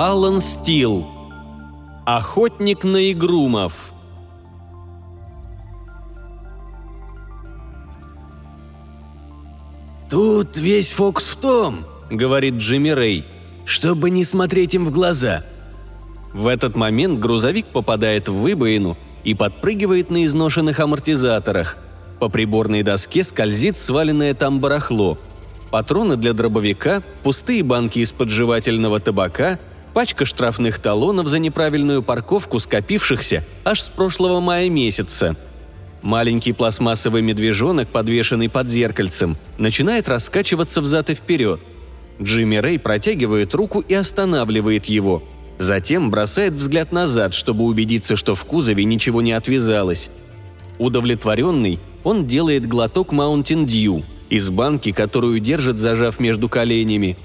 Алан Стил. Охотник на игрумов. «Тут весь фокус в том», — говорит Джимми Рэй, — «чтобы не смотреть им в глаза». В этот момент грузовик попадает в выбоину и подпрыгивает на изношенных амортизаторах. По приборной доске скользит сваленное там барахло. Патроны для дробовика, пустые банки из-под жевательного табака, пачка штрафных талонов за неправильную парковку скопившихся аж с прошлого мая месяца – Маленький пластмассовый медвежонок, подвешенный под зеркальцем, начинает раскачиваться взад и вперед. Джимми Рэй протягивает руку и останавливает его. Затем бросает взгляд назад, чтобы убедиться, что в кузове ничего не отвязалось. Удовлетворенный, он делает глоток Mountain Dew из банки, которую держит, зажав между коленями.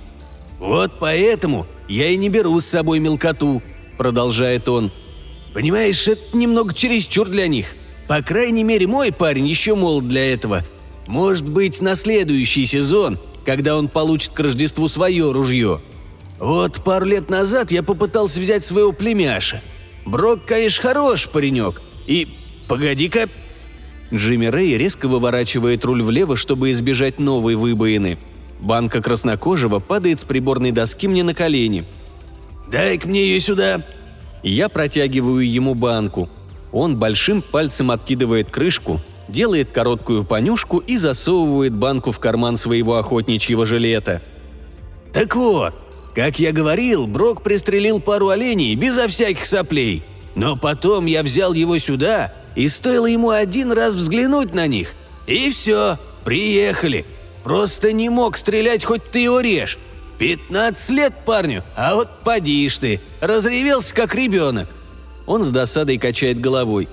«Вот поэтому я и не беру с собой мелкоту», — продолжает он. «Понимаешь, это немного чересчур для них. По крайней мере, мой парень еще молод для этого. Может быть, на следующий сезон, когда он получит к Рождеству свое ружье. Вот пару лет назад я попытался взять своего племяша. Брок, конечно, хорош паренек. И... погоди-ка... Джимми Рэй резко выворачивает руль влево, чтобы избежать новой выбоины. Банка краснокожего падает с приборной доски мне на колени. «Дай-ка мне ее сюда!» Я протягиваю ему банку – он большим пальцем откидывает крышку, делает короткую понюшку и засовывает банку в карман своего охотничьего жилета. «Так вот, как я говорил, Брок пристрелил пару оленей безо всяких соплей. Но потом я взял его сюда, и стоило ему один раз взглянуть на них. И все, приехали. Просто не мог стрелять, хоть ты его режь. Пятнадцать лет парню, а вот поди ты, разревелся как ребенок. Он с досадой качает головой.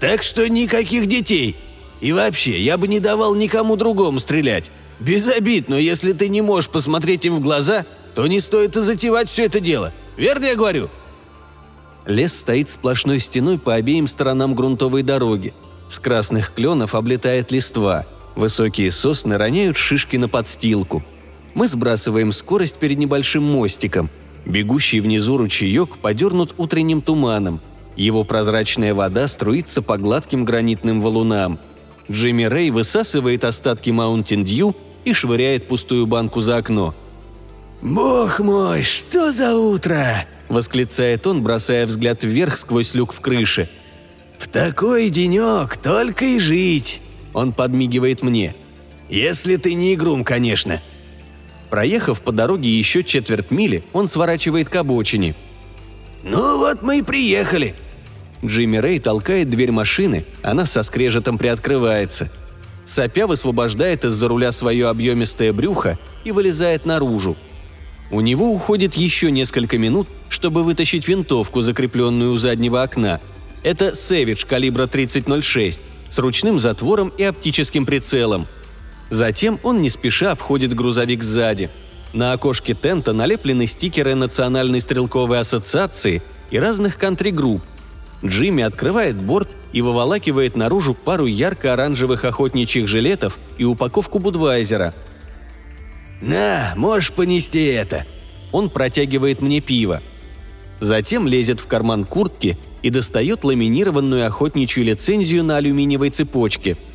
«Так что никаких детей. И вообще, я бы не давал никому другому стрелять. Без обид, но если ты не можешь посмотреть им в глаза, то не стоит и затевать все это дело. Верно я говорю?» Лес стоит сплошной стеной по обеим сторонам грунтовой дороги. С красных кленов облетает листва. Высокие сосны роняют шишки на подстилку. Мы сбрасываем скорость перед небольшим мостиком – Бегущий внизу ручеек подернут утренним туманом. Его прозрачная вода струится по гладким гранитным валунам. Джимми Рэй высасывает остатки Mountain Dew и швыряет пустую банку за окно. «Бог мой, что за утро!» – восклицает он, бросая взгляд вверх сквозь люк в крыше. «В такой денек только и жить!» Он подмигивает мне. «Если ты не игрум, конечно!» Проехав по дороге еще четверть мили, он сворачивает к обочине. «Ну вот мы и приехали», Джимми Рэй толкает дверь машины, она со скрежетом приоткрывается. Сопя высвобождает из-за руля свое объемистое брюхо и вылезает наружу. У него уходит еще несколько минут, чтобы вытащить винтовку, закрепленную у заднего окна. Это «Сэвидж» калибра 3006 с ручным затвором и оптическим прицелом. Затем он не спеша обходит грузовик сзади. На окошке тента налеплены стикеры Национальной стрелковой ассоциации и разных кантри-групп. Джимми открывает борт и выволакивает наружу пару ярко-оранжевых охотничьих жилетов и упаковку Будвайзера. «На, можешь понести это!» Он протягивает мне пиво. Затем лезет в карман куртки и достает ламинированную охотничью лицензию на алюминиевой цепочке –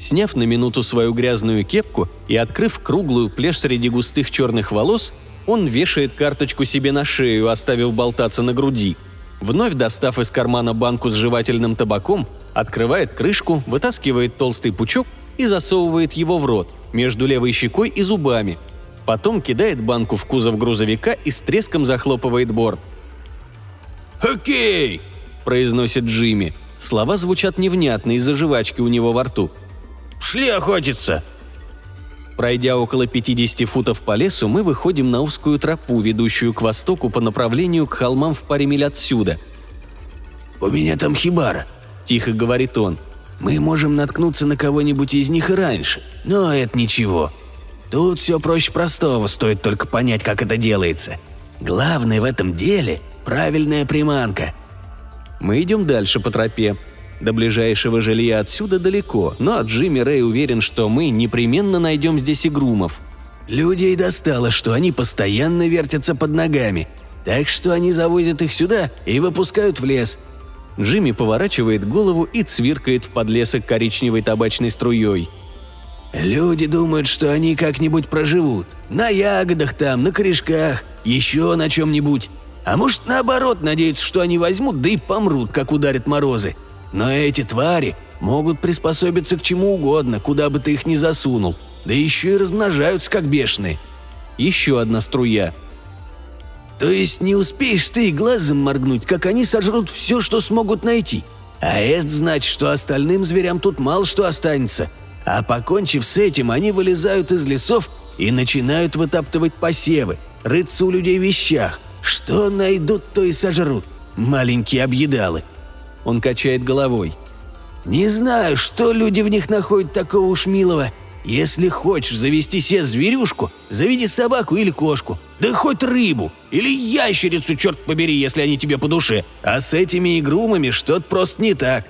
Сняв на минуту свою грязную кепку и открыв круглую плешь среди густых черных волос, он вешает карточку себе на шею, оставив болтаться на груди. Вновь достав из кармана банку с жевательным табаком, открывает крышку, вытаскивает толстый пучок и засовывает его в рот, между левой щекой и зубами. Потом кидает банку в кузов грузовика и с треском захлопывает борт. «Окей!» – произносит Джимми. Слова звучат невнятно из-за жвачки у него во рту – Шли охотиться!» Пройдя около 50 футов по лесу, мы выходим на узкую тропу, ведущую к востоку по направлению к холмам в паре миль отсюда. «У меня там хибара», – тихо говорит он. «Мы можем наткнуться на кого-нибудь из них и раньше, но это ничего. Тут все проще простого, стоит только понять, как это делается. Главное в этом деле – правильная приманка». Мы идем дальше по тропе. До ближайшего жилья отсюда далеко, но Джимми Рэй уверен, что мы непременно найдем здесь игрумов. «Людей достало, что они постоянно вертятся под ногами. Так что они завозят их сюда и выпускают в лес. Джимми поворачивает голову и цвиркает в подлесок коричневой табачной струей. Люди думают, что они как-нибудь проживут. На ягодах там, на корешках, еще на чем-нибудь. А может, наоборот, надеются, что они возьмут, да и помрут, как ударят морозы. Но эти твари могут приспособиться к чему угодно, куда бы ты их ни засунул. Да еще и размножаются, как бешеные. Еще одна струя. То есть не успеешь ты и глазом моргнуть, как они сожрут все, что смогут найти. А это значит, что остальным зверям тут мало что останется. А покончив с этим, они вылезают из лесов и начинают вытаптывать посевы, рыться у людей в вещах. Что найдут, то и сожрут. Маленькие объедалы. Он качает головой. Не знаю, что люди в них находят такого уж милого. Если хочешь завести себе зверюшку, заведи собаку или кошку. Да хоть рыбу. Или ящерицу, черт побери, если они тебе по душе. А с этими игрумами что-то просто не так.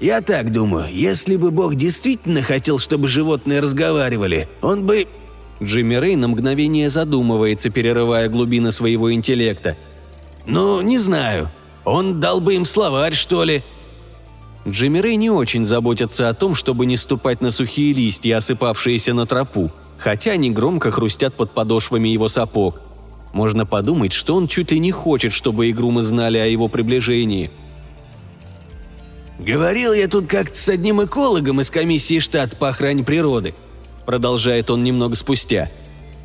Я так думаю, если бы Бог действительно хотел, чтобы животные разговаривали, он бы... Джимми Рей на мгновение задумывается, перерывая глубины своего интеллекта. «Ну, не знаю. Он дал бы им словарь, что ли?» Джимми Рей не очень заботятся о том, чтобы не ступать на сухие листья, осыпавшиеся на тропу, хотя они громко хрустят под подошвами его сапог. Можно подумать, что он чуть ли не хочет, чтобы игрумы знали о его приближении. «Говорил я тут как-то с одним экологом из комиссии штата по охране природы», продолжает он немного спустя.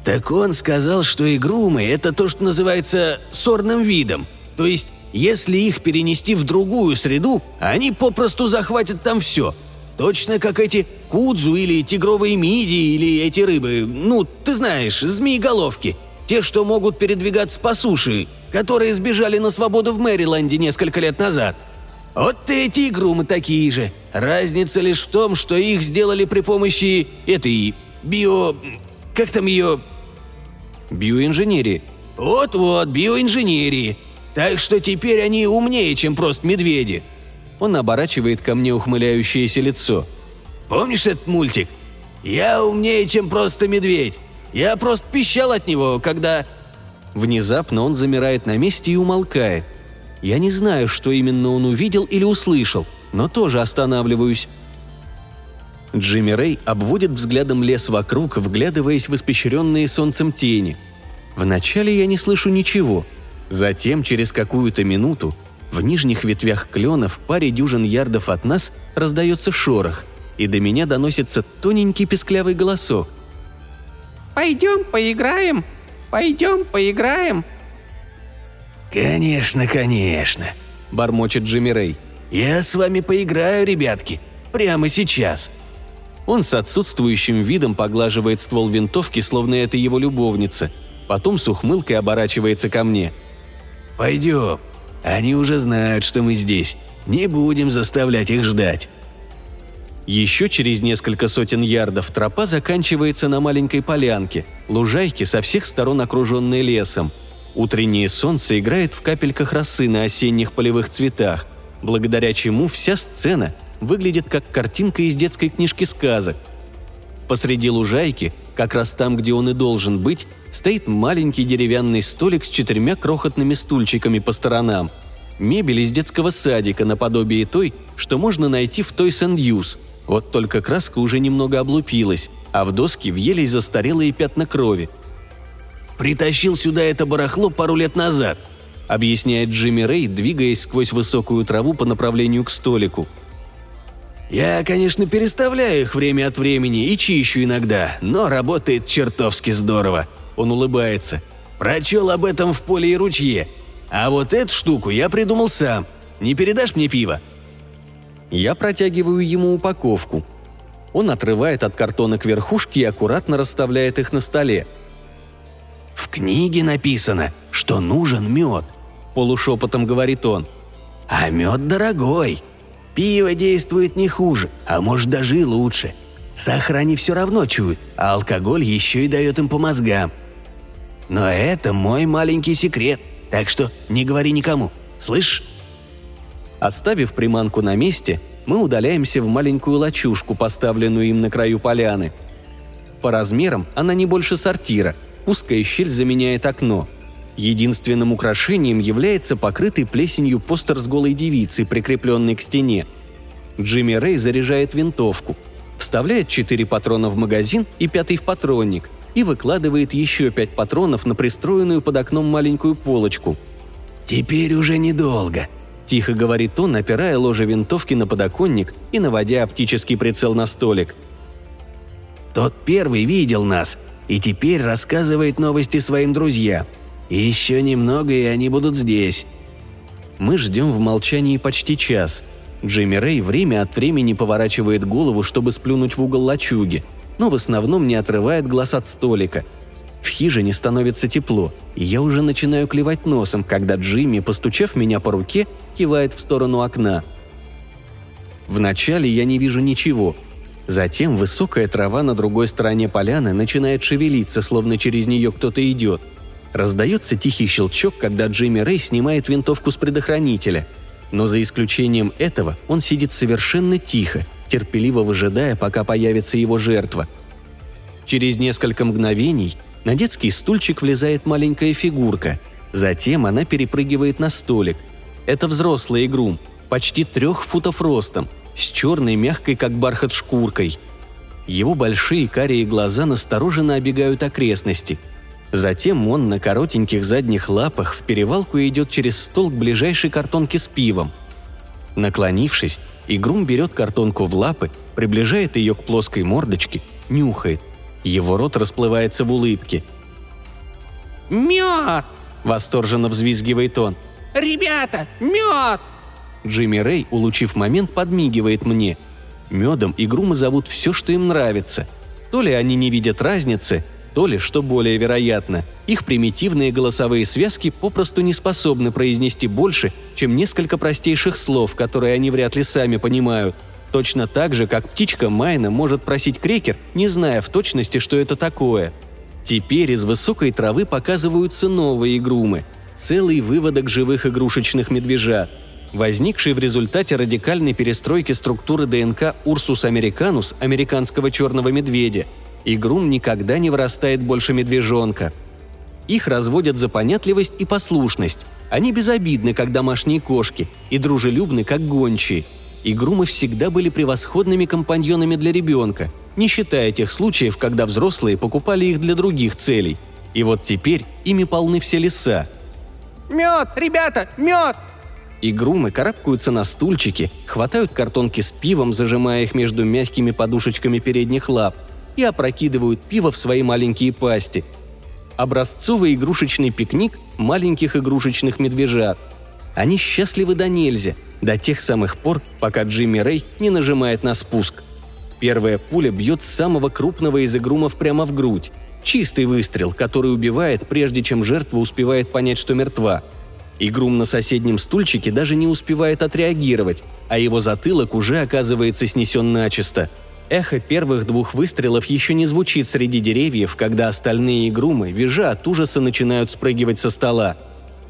«Так он сказал, что игрумы – это то, что называется сорным видом, то есть если их перенести в другую среду, они попросту захватят там все. Точно как эти кудзу или тигровые мидии или эти рыбы, ну, ты знаешь, змееголовки. Те, что могут передвигаться по суше, которые сбежали на свободу в Мэриленде несколько лет назад. Вот эти игрумы такие же. Разница лишь в том, что их сделали при помощи этой био... как там ее... Биоинженерии. Вот-вот, биоинженерии. Так что теперь они умнее, чем просто медведи». Он оборачивает ко мне ухмыляющееся лицо. «Помнишь этот мультик? Я умнее, чем просто медведь. Я просто пищал от него, когда...» Внезапно он замирает на месте и умолкает. Я не знаю, что именно он увидел или услышал, но тоже останавливаюсь. Джимми Рэй обводит взглядом лес вокруг, вглядываясь в испещренные солнцем тени. Вначале я не слышу ничего – Затем, через какую-то минуту, в нижних ветвях клена в паре дюжин ярдов от нас раздается шорох, и до меня доносится тоненький песклявый голосок. «Пойдем поиграем! Пойдем поиграем!» «Конечно, конечно!» – бормочет Джимми Рэй. «Я с вами поиграю, ребятки, прямо сейчас!» Он с отсутствующим видом поглаживает ствол винтовки, словно это его любовница. Потом с ухмылкой оборачивается ко мне – «Пойдем. Они уже знают, что мы здесь. Не будем заставлять их ждать». Еще через несколько сотен ярдов тропа заканчивается на маленькой полянке, лужайке со всех сторон окруженной лесом. Утреннее солнце играет в капельках росы на осенних полевых цветах, благодаря чему вся сцена выглядит как картинка из детской книжки сказок. Посреди лужайки, как раз там, где он и должен быть, стоит маленький деревянный столик с четырьмя крохотными стульчиками по сторонам. Мебель из детского садика наподобие той, что можно найти в and Use. Вот только краска уже немного облупилась, а в доске въелись застарелые пятна крови. «Притащил сюда это барахло пару лет назад», — объясняет Джимми Рэй, двигаясь сквозь высокую траву по направлению к столику. «Я, конечно, переставляю их время от времени и чищу иногда, но работает чертовски здорово», он улыбается. «Прочел об этом в поле и ручье. А вот эту штуку я придумал сам. Не передашь мне пиво?» Я протягиваю ему упаковку. Он отрывает от картонок верхушки и аккуратно расставляет их на столе. «В книге написано, что нужен мед», – полушепотом говорит он. «А мед дорогой. Пиво действует не хуже, а может даже и лучше. Сахар они все равно чуют, а алкоголь еще и дает им по мозгам. Но это мой маленький секрет, так что не говори никому. Слышь?» Оставив приманку на месте, мы удаляемся в маленькую лачушку, поставленную им на краю поляны. По размерам она не больше сортира, узкая щель заменяет окно. Единственным украшением является покрытый плесенью постер с голой девицей, прикрепленный к стене. Джимми Рэй заряжает винтовку, вставляет четыре патрона в магазин и пятый в патронник и выкладывает еще пять патронов на пристроенную под окном маленькую полочку. «Теперь уже недолго», – тихо говорит он, опирая ложе винтовки на подоконник и наводя оптический прицел на столик. «Тот первый видел нас и теперь рассказывает новости своим друзьям – еще немного, и они будут здесь. Мы ждем в молчании почти час. Джимми Рэй время от времени поворачивает голову, чтобы сплюнуть в угол лачуги, но в основном не отрывает глаз от столика. В хижине становится тепло, и я уже начинаю клевать носом, когда Джимми, постучав меня по руке, кивает в сторону окна. Вначале я не вижу ничего. Затем высокая трава на другой стороне поляны начинает шевелиться, словно через нее кто-то идет – Раздается тихий щелчок, когда Джимми Рэй снимает винтовку с предохранителя. Но за исключением этого он сидит совершенно тихо, терпеливо выжидая, пока появится его жертва. Через несколько мгновений на детский стульчик влезает маленькая фигурка. Затем она перепрыгивает на столик. Это взрослый игрум, почти трех футов ростом, с черной, мягкой, как бархат, шкуркой. Его большие карие глаза настороженно обегают окрестности – Затем он на коротеньких задних лапах в перевалку идет через стол к ближайшей картонке с пивом. Наклонившись, Игрум берет картонку в лапы, приближает ее к плоской мордочке, нюхает. Его рот расплывается в улыбке. «Мед!» – восторженно взвизгивает он. «Ребята, мед!» Джимми Рэй, улучив момент, подмигивает мне. Медом Игрумы зовут все, что им нравится. То ли они не видят разницы – то ли, что более вероятно, их примитивные голосовые связки попросту не способны произнести больше, чем несколько простейших слов, которые они вряд ли сами понимают. Точно так же, как птичка Майна может просить крекер, не зная в точности, что это такое. Теперь из высокой травы показываются новые грумы. Целый выводок живых игрушечных медвежат. Возникший в результате радикальной перестройки структуры ДНК Урсус американус, американского черного медведя, и Грум никогда не вырастает больше медвежонка. Их разводят за понятливость и послушность. Они безобидны, как домашние кошки, и дружелюбны, как гончие. И Грумы всегда были превосходными компаньонами для ребенка, не считая тех случаев, когда взрослые покупали их для других целей. И вот теперь ими полны все леса. «Мед, ребята, мед!» И грумы карабкаются на стульчики, хватают картонки с пивом, зажимая их между мягкими подушечками передних лап – и опрокидывают пиво в свои маленькие пасти. Образцовый игрушечный пикник маленьких игрушечных медвежат. Они счастливы до нельзя, до тех самых пор, пока Джимми Рэй не нажимает на спуск. Первая пуля бьет самого крупного из игрумов прямо в грудь. Чистый выстрел, который убивает, прежде чем жертва успевает понять, что мертва. Игрум на соседнем стульчике даже не успевает отреагировать, а его затылок уже оказывается снесен начисто – Эхо первых двух выстрелов еще не звучит среди деревьев, когда остальные игрумы, визжа от ужаса, начинают спрыгивать со стола.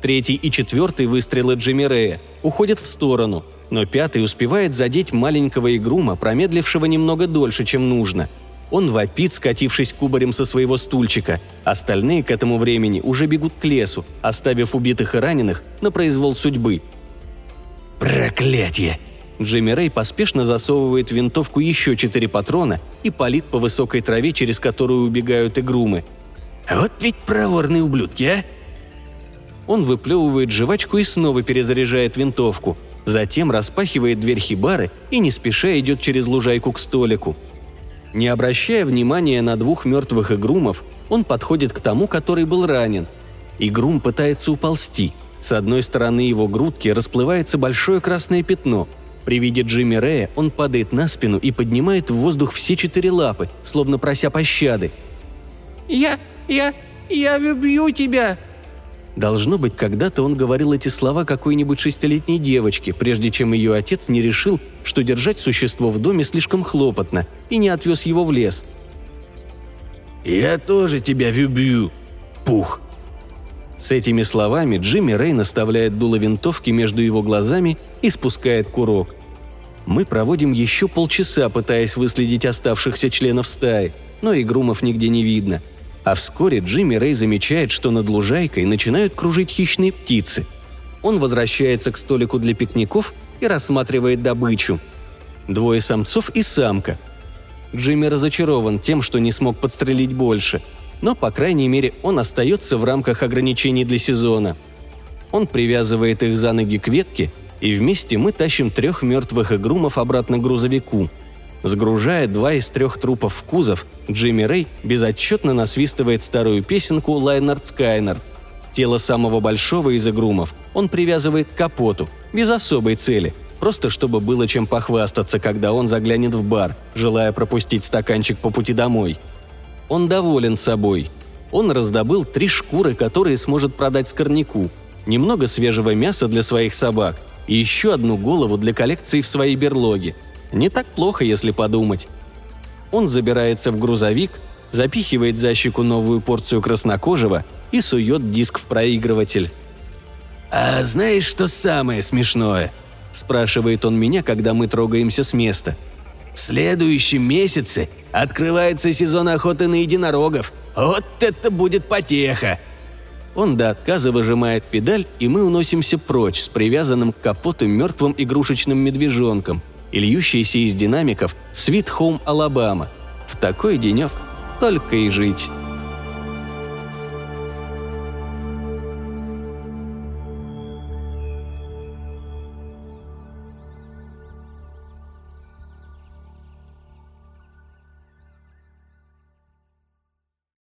Третий и четвертый выстрелы Джимми уходят в сторону, но пятый успевает задеть маленького игрума, промедлившего немного дольше, чем нужно. Он вопит, скатившись кубарем со своего стульчика. Остальные к этому времени уже бегут к лесу, оставив убитых и раненых на произвол судьбы. «Проклятие!» Джимми Рэй поспешно засовывает в винтовку еще четыре патрона и палит по высокой траве, через которую убегают игрумы. «Вот ведь проворные ублюдки, а!» Он выплевывает жвачку и снова перезаряжает винтовку. Затем распахивает дверь хибары и не спеша идет через лужайку к столику. Не обращая внимания на двух мертвых игрумов, он подходит к тому, который был ранен. Игрум пытается уползти. С одной стороны его грудки расплывается большое красное пятно – при виде Джимми Рэя он падает на спину и поднимает в воздух все четыре лапы, словно прося пощады. «Я... я... я убью тебя!» Должно быть, когда-то он говорил эти слова какой-нибудь шестилетней девочке, прежде чем ее отец не решил, что держать существо в доме слишком хлопотно, и не отвез его в лес. «Я тоже тебя любю, пух!» С этими словами Джимми Рэй наставляет дуло винтовки между его глазами и спускает курок. Мы проводим еще полчаса, пытаясь выследить оставшихся членов стаи, но и грумов нигде не видно. А вскоре Джимми Рэй замечает, что над лужайкой начинают кружить хищные птицы. Он возвращается к столику для пикников и рассматривает добычу. Двое самцов и самка. Джимми разочарован тем, что не смог подстрелить больше, но, по крайней мере, он остается в рамках ограничений для сезона. Он привязывает их за ноги к ветке, и вместе мы тащим трех мертвых игрумов обратно к грузовику. Сгружая два из трех трупов в кузов, Джимми Рэй безотчетно насвистывает старую песенку «Лайнард Скайнард». Тело самого большого из игрумов он привязывает к капоту, без особой цели, просто чтобы было чем похвастаться, когда он заглянет в бар, желая пропустить стаканчик по пути домой. Он доволен собой. Он раздобыл три шкуры, которые сможет продать скорняку, немного свежего мяса для своих собак и еще одну голову для коллекции в своей берлоге. Не так плохо, если подумать. Он забирается в грузовик, запихивает за щеку новую порцию краснокожего и сует диск в проигрыватель. «А знаешь, что самое смешное?» – спрашивает он меня, когда мы трогаемся с места. «В следующем месяце открывается сезон охоты на единорогов. Вот это будет потеха!» Он до отказа выжимает педаль, и мы уносимся прочь с привязанным к капоту мертвым игрушечным медвежонком и льющийся из динамиков «Sweet Home Alabama». В такой денек только и жить.